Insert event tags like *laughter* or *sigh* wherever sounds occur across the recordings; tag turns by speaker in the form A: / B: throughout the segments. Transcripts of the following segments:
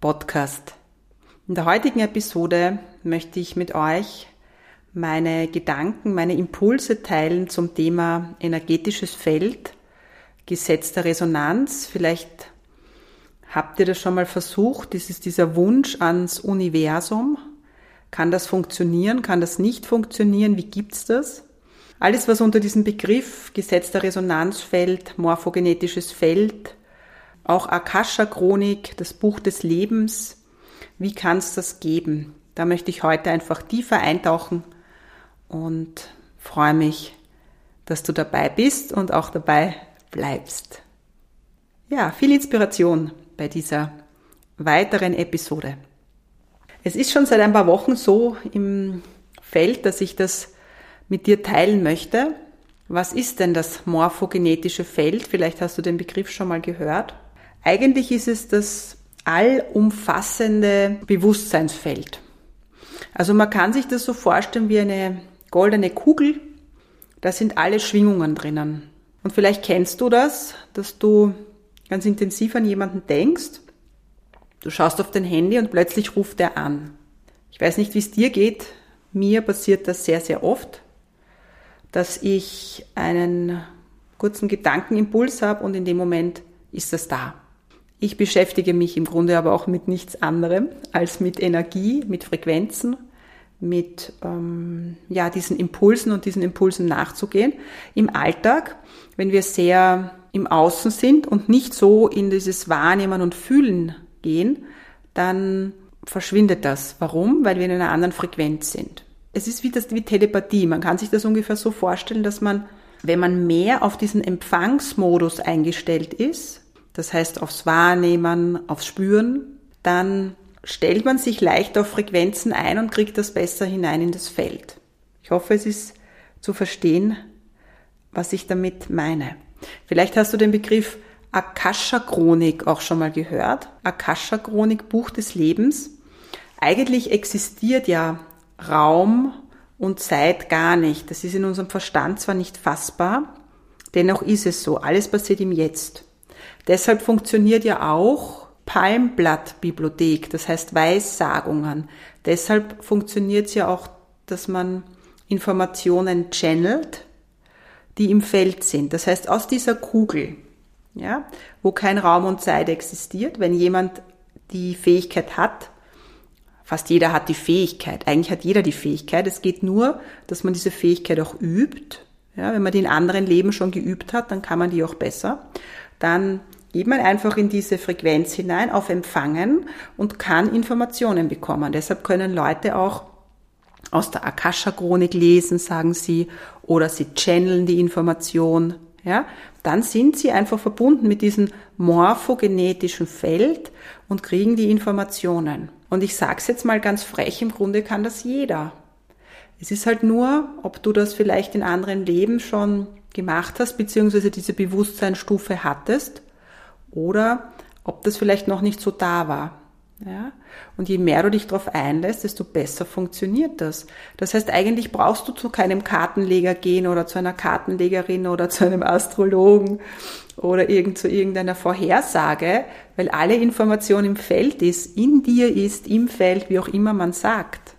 A: Podcast. In der heutigen Episode möchte ich mit euch meine Gedanken, meine Impulse teilen zum Thema energetisches Feld, Gesetz der Resonanz. Vielleicht habt ihr das schon mal versucht. Das ist dieser Wunsch ans Universum. Kann das funktionieren? Kann das nicht funktionieren? Wie gibt's das? Alles, was unter diesem Begriff Gesetz der Resonanz fällt, morphogenetisches Feld, auch Akasha-Chronik, das Buch des Lebens. Wie kann es das geben? Da möchte ich heute einfach tiefer eintauchen und freue mich, dass du dabei bist und auch dabei bleibst. Ja, viel Inspiration bei dieser weiteren Episode. Es ist schon seit ein paar Wochen so im Feld, dass ich das mit dir teilen möchte. Was ist denn das morphogenetische Feld? Vielleicht hast du den Begriff schon mal gehört. Eigentlich ist es das allumfassende Bewusstseinsfeld. Also man kann sich das so vorstellen wie eine goldene Kugel. Da sind alle Schwingungen drinnen. Und vielleicht kennst du das, dass du ganz intensiv an jemanden denkst. Du schaust auf dein Handy und plötzlich ruft er an. Ich weiß nicht, wie es dir geht. Mir passiert das sehr, sehr oft, dass ich einen kurzen Gedankenimpuls habe und in dem Moment ist das da. Ich beschäftige mich im Grunde aber auch mit nichts anderem als mit Energie, mit Frequenzen, mit ähm, ja, diesen Impulsen und diesen Impulsen nachzugehen. Im Alltag, wenn wir sehr im Außen sind und nicht so in dieses Wahrnehmen und Fühlen gehen, dann verschwindet das. Warum? Weil wir in einer anderen Frequenz sind. Es ist wie, das, wie Telepathie. Man kann sich das ungefähr so vorstellen, dass man, wenn man mehr auf diesen Empfangsmodus eingestellt ist, das heißt aufs Wahrnehmen, aufs Spüren, dann stellt man sich leicht auf Frequenzen ein und kriegt das besser hinein in das Feld. Ich hoffe, es ist zu verstehen, was ich damit meine. Vielleicht hast du den Begriff Akasha-Chronik auch schon mal gehört. Akasha-Chronik, Buch des Lebens. Eigentlich existiert ja Raum und Zeit gar nicht. Das ist in unserem Verstand zwar nicht fassbar, dennoch ist es so. Alles passiert im Jetzt. Deshalb funktioniert ja auch Palmblattbibliothek, das heißt Weissagungen. Deshalb funktioniert es ja auch, dass man Informationen channelt, die im Feld sind. Das heißt, aus dieser Kugel, ja, wo kein Raum und Zeit existiert, wenn jemand die Fähigkeit hat, fast jeder hat die Fähigkeit, eigentlich hat jeder die Fähigkeit, es geht nur, dass man diese Fähigkeit auch übt. Ja, wenn man die in anderen Leben schon geübt hat, dann kann man die auch besser. Dann geht man einfach in diese Frequenz hinein auf Empfangen und kann Informationen bekommen. Deshalb können Leute auch aus der Akasha-Chronik lesen, sagen sie, oder sie channeln die Information, ja, dann sind sie einfach verbunden mit diesem morphogenetischen Feld und kriegen die Informationen. Und ich sage es jetzt mal ganz frech, im Grunde kann das jeder. Es ist halt nur, ob du das vielleicht in anderen Leben schon gemacht hast, beziehungsweise diese Bewusstseinsstufe hattest oder ob das vielleicht noch nicht so da war. Ja? Und je mehr du dich darauf einlässt, desto besser funktioniert das. Das heißt, eigentlich brauchst du zu keinem Kartenleger gehen oder zu einer Kartenlegerin oder zu einem Astrologen oder irgend zu irgendeiner Vorhersage, weil alle Information im Feld ist, in dir ist, im Feld, wie auch immer man sagt.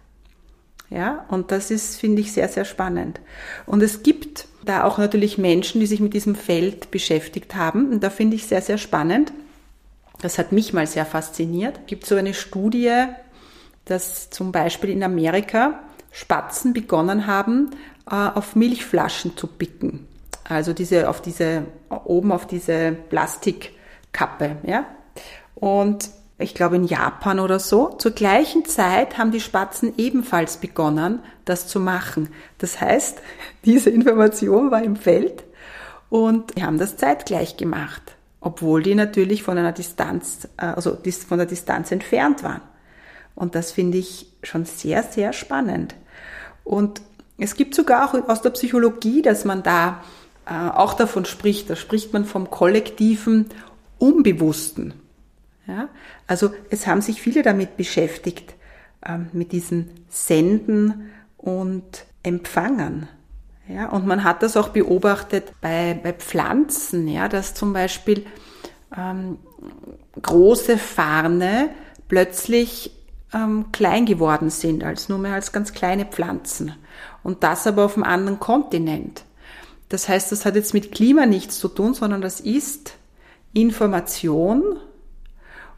A: Ja, und das ist, finde ich, sehr, sehr spannend. Und es gibt da auch natürlich Menschen, die sich mit diesem Feld beschäftigt haben. Und da finde ich sehr, sehr spannend, das hat mich mal sehr fasziniert. Es gibt so eine Studie, dass zum Beispiel in Amerika Spatzen begonnen haben, äh, auf Milchflaschen zu picken. Also diese, auf diese, oben auf diese Plastikkappe, ja. Und ich glaube in Japan oder so, zur gleichen Zeit haben die Spatzen ebenfalls begonnen, das zu machen. Das heißt, *laughs* diese Information war im Feld und die haben das zeitgleich gemacht, obwohl die natürlich von einer Distanz, äh, also von der Distanz entfernt waren. Und das finde ich schon sehr, sehr spannend. Und es gibt sogar auch aus der Psychologie, dass man da äh, auch davon spricht. Da spricht man vom kollektiven Unbewussten. Ja? Also es haben sich viele damit beschäftigt, ähm, mit diesen Senden und Empfangen. Ja, und man hat das auch beobachtet bei, bei Pflanzen, ja, dass zum Beispiel ähm, große Farne plötzlich ähm, klein geworden sind, als nur mehr als ganz kleine Pflanzen. Und das aber auf einem anderen Kontinent. Das heißt, das hat jetzt mit Klima nichts zu tun, sondern das ist Information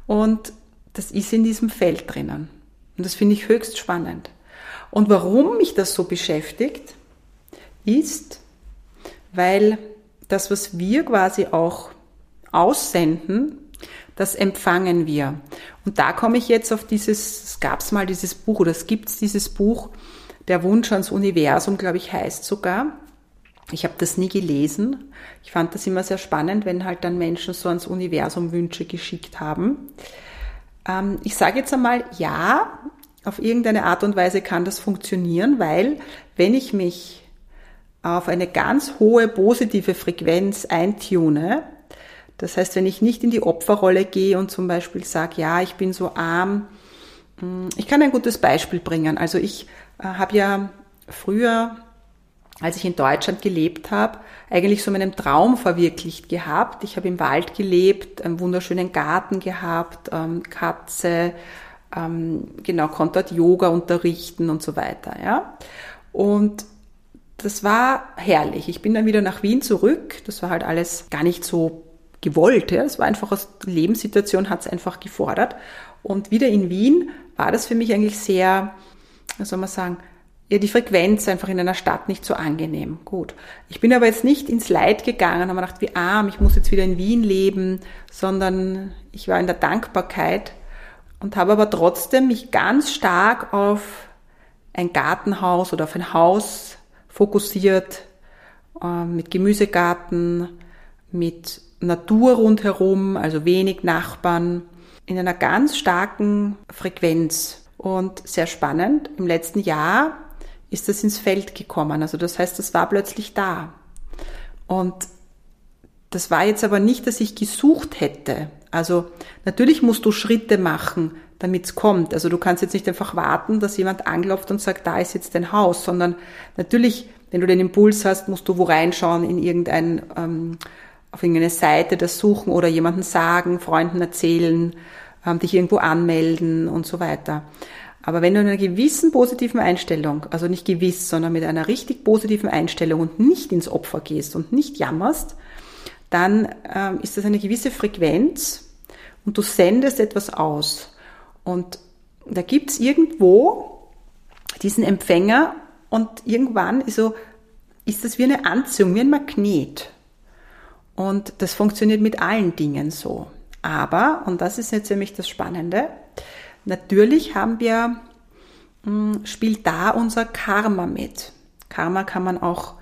A: und das ist in diesem Feld drinnen. Und das finde ich höchst spannend. Und warum mich das so beschäftigt, ist, weil das, was wir quasi auch aussenden, das empfangen wir. Und da komme ich jetzt auf dieses, es gab es mal dieses Buch, oder es gibt dieses Buch, Der Wunsch ans Universum, glaube ich, heißt sogar. Ich habe das nie gelesen. Ich fand das immer sehr spannend, wenn halt dann Menschen so ans Universum Wünsche geschickt haben. Ähm, ich sage jetzt einmal, ja, auf irgendeine Art und Weise kann das funktionieren, weil wenn ich mich auf eine ganz hohe positive Frequenz eintune, das heißt, wenn ich nicht in die Opferrolle gehe und zum Beispiel sage, ja, ich bin so arm, hm, ich kann ein gutes Beispiel bringen. Also ich äh, habe ja früher, als ich in Deutschland gelebt habe, eigentlich so meinen Traum verwirklicht gehabt. Ich habe im Wald gelebt, einen wunderschönen Garten gehabt, ähm, Katze, ähm, genau, konnte dort Yoga unterrichten und so weiter. Ja. Und das war herrlich. Ich bin dann wieder nach Wien zurück. Das war halt alles gar nicht so gewollt. Ja. Es war einfach aus Lebenssituation hat es einfach gefordert. Und wieder in Wien war das für mich eigentlich sehr, wie soll man sagen, ja, die Frequenz einfach in einer Stadt nicht so angenehm. Gut. Ich bin aber jetzt nicht ins Leid gegangen, habe mir gedacht, wie arm, ich muss jetzt wieder in Wien leben, sondern ich war in der Dankbarkeit und habe aber trotzdem mich ganz stark auf ein Gartenhaus oder auf ein Haus fokussiert, äh, mit Gemüsegarten, mit Natur rundherum, also wenig Nachbarn, in einer ganz starken Frequenz. Und sehr spannend, im letzten Jahr ist das ins Feld gekommen. Also das heißt, das war plötzlich da. Und das war jetzt aber nicht, dass ich gesucht hätte. Also natürlich musst du Schritte machen, damit es kommt. Also du kannst jetzt nicht einfach warten, dass jemand anklopft und sagt, da ist jetzt dein Haus, sondern natürlich, wenn du den Impuls hast, musst du wo reinschauen in irgendein ähm, auf irgendeine Seite das suchen oder jemanden sagen, Freunden erzählen, ähm, dich irgendwo anmelden und so weiter. Aber wenn du in einer gewissen positiven Einstellung, also nicht gewiss, sondern mit einer richtig positiven Einstellung und nicht ins Opfer gehst und nicht jammerst, dann ähm, ist das eine gewisse Frequenz und du sendest etwas aus. Und da gibt's irgendwo diesen Empfänger und irgendwann ist, so, ist das wie eine Anziehung, wie ein Magnet. Und das funktioniert mit allen Dingen so. Aber, und das ist jetzt nämlich das Spannende, natürlich haben wir, hm, spielt da unser Karma mit. Karma kann man auch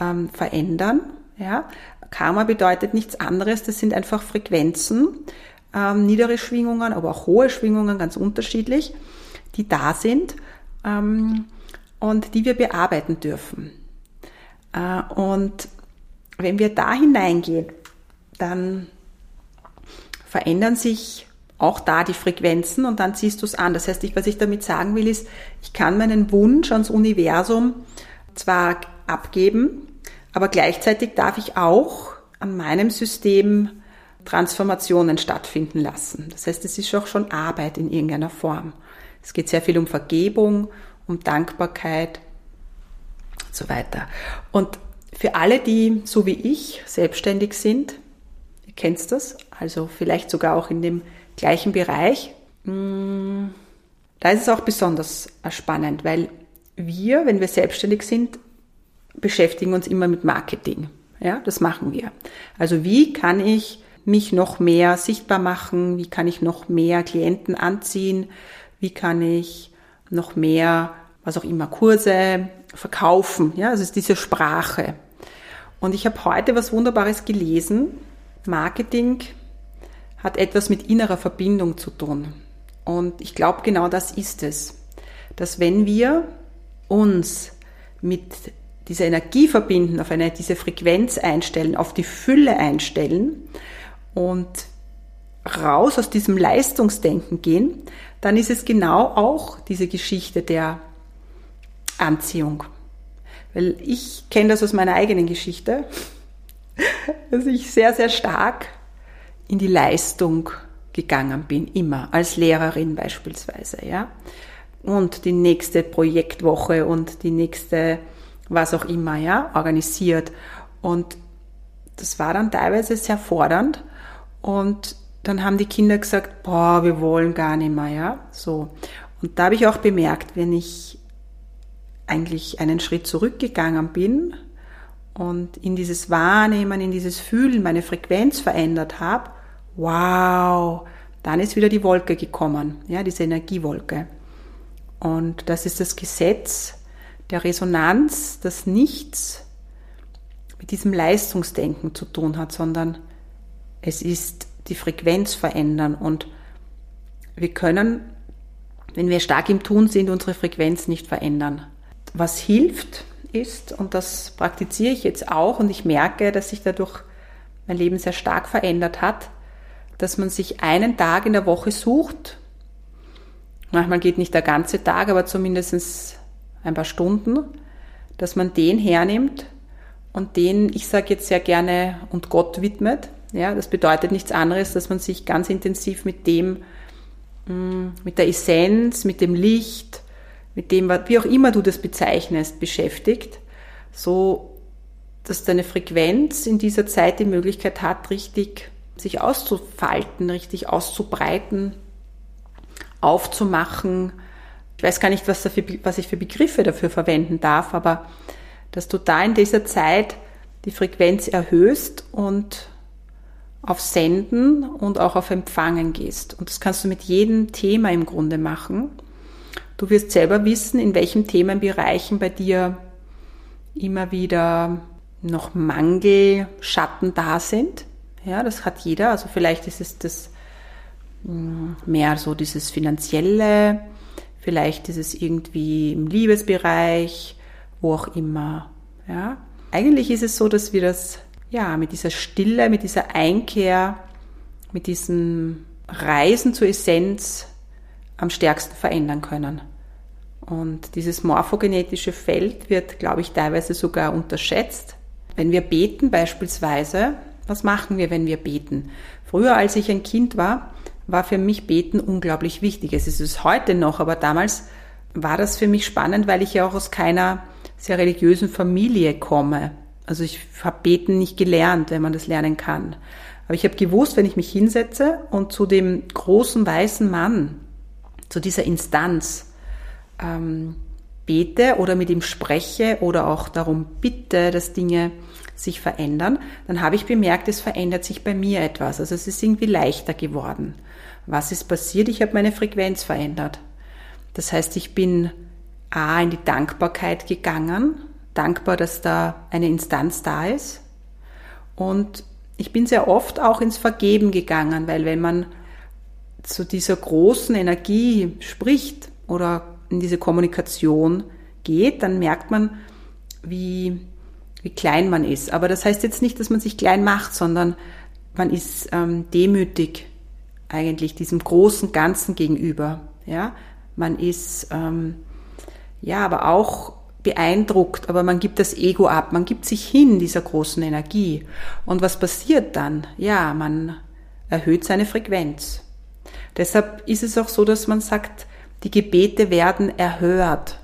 A: ähm, verändern. Ja? Karma bedeutet nichts anderes, das sind einfach Frequenzen, ähm, niedere Schwingungen, aber auch hohe Schwingungen, ganz unterschiedlich, die da sind ähm, und die wir bearbeiten dürfen. Äh, und wenn wir da hineingehen, dann verändern sich auch da die Frequenzen und dann ziehst du es an. Das heißt, was ich damit sagen will, ist, ich kann meinen Wunsch ans Universum zwar abgeben, aber gleichzeitig darf ich auch an meinem System Transformationen stattfinden lassen. Das heißt, es ist auch schon Arbeit in irgendeiner Form. Es geht sehr viel um Vergebung, um Dankbarkeit und so weiter. Und für alle, die so wie ich selbstständig sind, ihr kennt das, also vielleicht sogar auch in dem gleichen Bereich. Mm, da ist es auch besonders spannend, weil wir, wenn wir selbstständig sind, beschäftigen uns immer mit Marketing. Ja, das machen wir. Also wie kann ich mich noch mehr sichtbar machen? Wie kann ich noch mehr Klienten anziehen? Wie kann ich noch mehr, was auch immer, Kurse verkaufen? Ja, also es ist diese Sprache. Und ich habe heute was Wunderbares gelesen. Marketing hat etwas mit innerer Verbindung zu tun. Und ich glaube, genau das ist es. Dass wenn wir uns mit dieser Energie verbinden, auf eine, diese Frequenz einstellen, auf die Fülle einstellen und raus aus diesem Leistungsdenken gehen, dann ist es genau auch diese Geschichte der Anziehung. Weil ich kenne das aus meiner eigenen Geschichte, *laughs* dass ich sehr, sehr stark in die Leistung gegangen bin, immer, als Lehrerin beispielsweise, ja. Und die nächste Projektwoche und die nächste was auch immer, ja, organisiert. Und das war dann teilweise sehr fordernd. Und dann haben die Kinder gesagt, boah, wir wollen gar nicht mehr, ja, so. Und da habe ich auch bemerkt, wenn ich eigentlich einen Schritt zurückgegangen bin und in dieses Wahrnehmen, in dieses Fühlen meine Frequenz verändert habe, wow, dann ist wieder die Wolke gekommen, ja, diese Energiewolke. Und das ist das Gesetz der Resonanz, das nichts mit diesem Leistungsdenken zu tun hat, sondern es ist die Frequenz verändern und wir können, wenn wir stark im Tun sind, unsere Frequenz nicht verändern. Was hilft ist, und das praktiziere ich jetzt auch und ich merke, dass sich dadurch mein Leben sehr stark verändert hat, dass man sich einen Tag in der Woche sucht. Manchmal geht nicht der ganze Tag, aber zumindest ein paar Stunden, dass man den hernimmt und den, ich sage jetzt sehr gerne, und Gott widmet. Ja, das bedeutet nichts anderes, dass man sich ganz intensiv mit dem, mm, mit der Essenz, mit dem Licht, mit dem, wie auch immer du das bezeichnest, beschäftigt, so dass deine Frequenz in dieser Zeit die Möglichkeit hat, richtig sich auszufalten, richtig auszubreiten, aufzumachen, ich weiß gar nicht, was, dafür, was ich für Begriffe dafür verwenden darf, aber dass du da in dieser Zeit die Frequenz erhöhst und auf Senden und auch auf Empfangen gehst. Und das kannst du mit jedem Thema im Grunde machen. Du wirst selber wissen, in welchen Themenbereichen bei dir immer wieder noch Mangelschatten da sind. Ja, das hat jeder. Also vielleicht ist es das hm, mehr so dieses finanzielle, Vielleicht ist es irgendwie im Liebesbereich, wo auch immer. Ja. Eigentlich ist es so, dass wir das ja mit dieser Stille, mit dieser Einkehr, mit diesem Reisen zur Essenz am stärksten verändern können. Und dieses morphogenetische Feld wird, glaube ich, teilweise sogar unterschätzt. Wenn wir beten beispielsweise, was machen wir, wenn wir beten? Früher, als ich ein Kind war, war für mich Beten unglaublich wichtig. Es ist es heute noch, aber damals war das für mich spannend, weil ich ja auch aus keiner sehr religiösen Familie komme. Also ich habe Beten nicht gelernt, wenn man das lernen kann. Aber ich habe gewusst, wenn ich mich hinsetze und zu dem großen weißen Mann, zu dieser Instanz ähm, bete oder mit ihm spreche oder auch darum bitte, dass Dinge sich verändern, dann habe ich bemerkt, es verändert sich bei mir etwas. Also es ist irgendwie leichter geworden. Was ist passiert? Ich habe meine Frequenz verändert. Das heißt, ich bin A in die Dankbarkeit gegangen, dankbar, dass da eine Instanz da ist. Und ich bin sehr oft auch ins Vergeben gegangen, weil wenn man zu dieser großen Energie spricht oder in diese Kommunikation geht, dann merkt man, wie, wie klein man ist. Aber das heißt jetzt nicht, dass man sich klein macht, sondern man ist ähm, demütig eigentlich diesem großen Ganzen gegenüber. Ja, man ist ähm, ja, aber auch beeindruckt, aber man gibt das Ego ab, man gibt sich hin dieser großen Energie. Und was passiert dann? Ja, man erhöht seine Frequenz. Deshalb ist es auch so, dass man sagt, die Gebete werden erhört.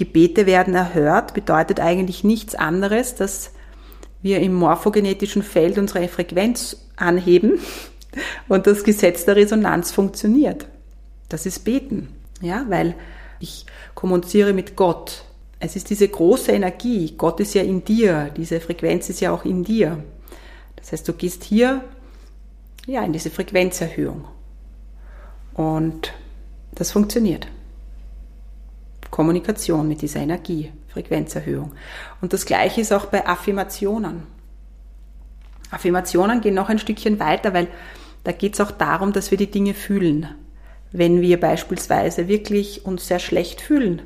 A: Gebete werden erhört bedeutet eigentlich nichts anderes, dass wir im morphogenetischen Feld unsere Frequenz anheben *laughs* und das Gesetz der Resonanz funktioniert. Das ist Beten. Ja, weil ich kommuniziere mit Gott. Es ist diese große Energie. Gott ist ja in dir. Diese Frequenz ist ja auch in dir. Das heißt, du gehst hier ja, in diese Frequenzerhöhung. Und das funktioniert. Kommunikation mit dieser Energie, Frequenzerhöhung. Und das Gleiche ist auch bei Affirmationen. Affirmationen gehen noch ein Stückchen weiter, weil da geht es auch darum, dass wir die Dinge fühlen. Wenn wir beispielsweise wirklich uns sehr schlecht fühlen,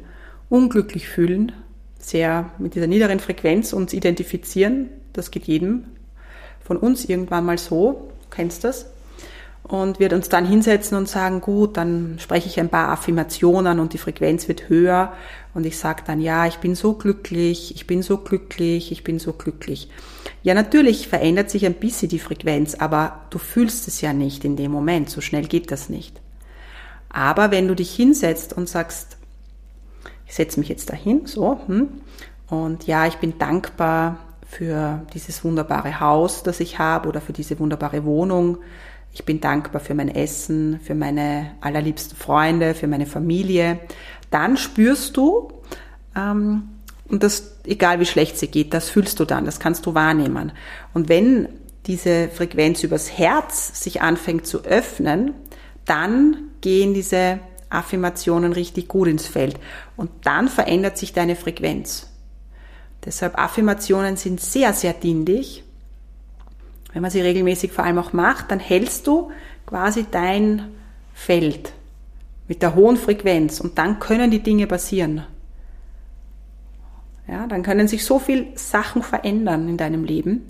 A: unglücklich fühlen, sehr mit dieser niederen Frequenz uns identifizieren, das geht jedem von uns irgendwann mal so, du kennst das, und wird uns dann hinsetzen und sagen, gut, dann spreche ich ein paar Affirmationen und die Frequenz wird höher und ich sage dann, ja, ich bin so glücklich, ich bin so glücklich, ich bin so glücklich. Ja, natürlich verändert sich ein bisschen die Frequenz, aber du fühlst es ja nicht in dem Moment, so schnell geht das nicht. Aber wenn du dich hinsetzt und sagst, ich setze mich jetzt dahin, so, hm, und ja, ich bin dankbar für dieses wunderbare Haus, das ich habe oder für diese wunderbare Wohnung, ich bin dankbar für mein Essen, für meine allerliebsten Freunde, für meine Familie. Dann spürst du, ähm, und das, egal wie schlecht sie geht, das fühlst du dann, das kannst du wahrnehmen. Und wenn diese Frequenz übers Herz sich anfängt zu öffnen, dann gehen diese Affirmationen richtig gut ins Feld. Und dann verändert sich deine Frequenz. Deshalb Affirmationen sind sehr, sehr dienlich wenn man sie regelmäßig vor allem auch macht, dann hältst du quasi dein Feld mit der hohen Frequenz und dann können die Dinge passieren. Ja, dann können sich so viel Sachen verändern in deinem Leben.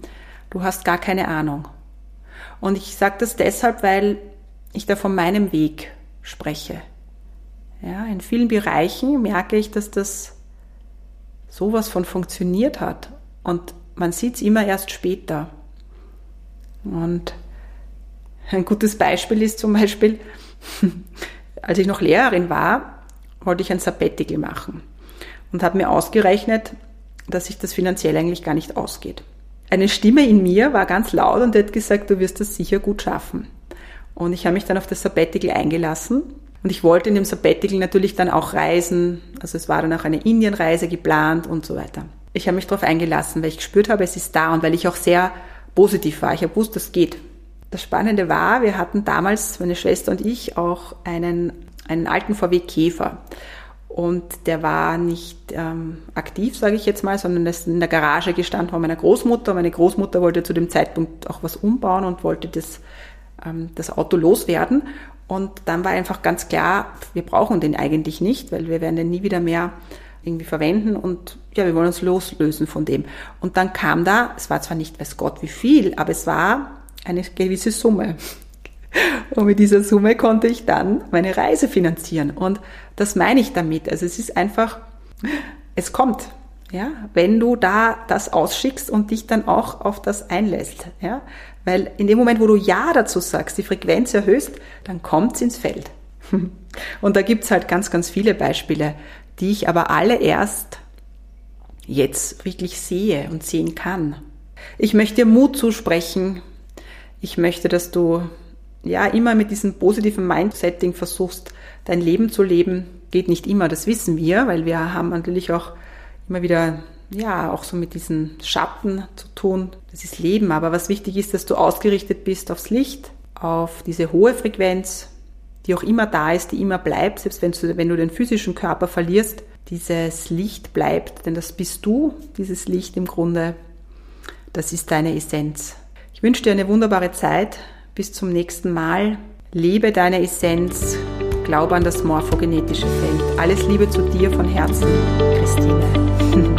A: Du hast gar keine Ahnung. Und ich sage das deshalb, weil ich da von meinem Weg spreche. Ja, in vielen Bereichen merke ich, dass das sowas von funktioniert hat. Und man sieht es immer erst später. Und ein gutes Beispiel ist zum Beispiel, *laughs* als ich noch Lehrerin war, wollte ich ein Sabbatical machen und habe mir ausgerechnet, dass sich das finanziell eigentlich gar nicht ausgeht. Eine Stimme in mir war ganz laut und hat gesagt, du wirst das sicher gut schaffen. Und ich habe mich dann auf das Sabbatical eingelassen und ich wollte in dem Sabbatical natürlich dann auch reisen. Also es war dann auch eine Indienreise geplant und so weiter. Ich habe mich darauf eingelassen, weil ich gespürt habe, es ist da und weil ich auch sehr positiv war. Ich habe gewusst, das geht. Das Spannende war, wir hatten damals, meine Schwester und ich, auch einen, einen alten VW Käfer. Und der war nicht ähm, aktiv, sage ich jetzt mal, sondern ist in der Garage gestanden von meiner Großmutter. Meine Großmutter wollte zu dem Zeitpunkt auch was umbauen und wollte das, ähm, das Auto loswerden. Und dann war einfach ganz klar, wir brauchen den eigentlich nicht, weil wir werden den nie wieder mehr irgendwie verwenden und ja, wir wollen uns loslösen von dem. Und dann kam da, es war zwar nicht weiß Gott wie viel, aber es war eine gewisse Summe. *laughs* Und mit dieser Summe konnte ich dann meine Reise finanzieren. Und das meine ich damit. Also es ist einfach, es kommt. Ja, wenn du da das ausschickst und dich dann auch auf das einlässt, ja, weil in dem Moment, wo du Ja dazu sagst, die Frequenz erhöhst, dann kommt's ins Feld. *laughs* Und da gibt's halt ganz, ganz viele Beispiele die ich aber alle erst jetzt wirklich sehe und sehen kann. Ich möchte dir Mut zusprechen. Ich möchte, dass du ja immer mit diesem positiven Mindsetting versuchst, dein Leben zu leben. Geht nicht immer, das wissen wir, weil wir haben natürlich auch immer wieder ja, auch so mit diesen Schatten zu tun. Das ist Leben, aber was wichtig ist, dass du ausgerichtet bist aufs Licht, auf diese hohe Frequenz, die auch immer da ist, die immer bleibt, selbst wenn du, wenn du den physischen Körper verlierst, dieses Licht bleibt, denn das bist du, dieses Licht im Grunde, das ist deine Essenz. Ich wünsche dir eine wunderbare Zeit, bis zum nächsten Mal. Lebe deine Essenz, glaube an das morphogenetische Feld. Alles Liebe zu dir von Herzen, Christine. *laughs*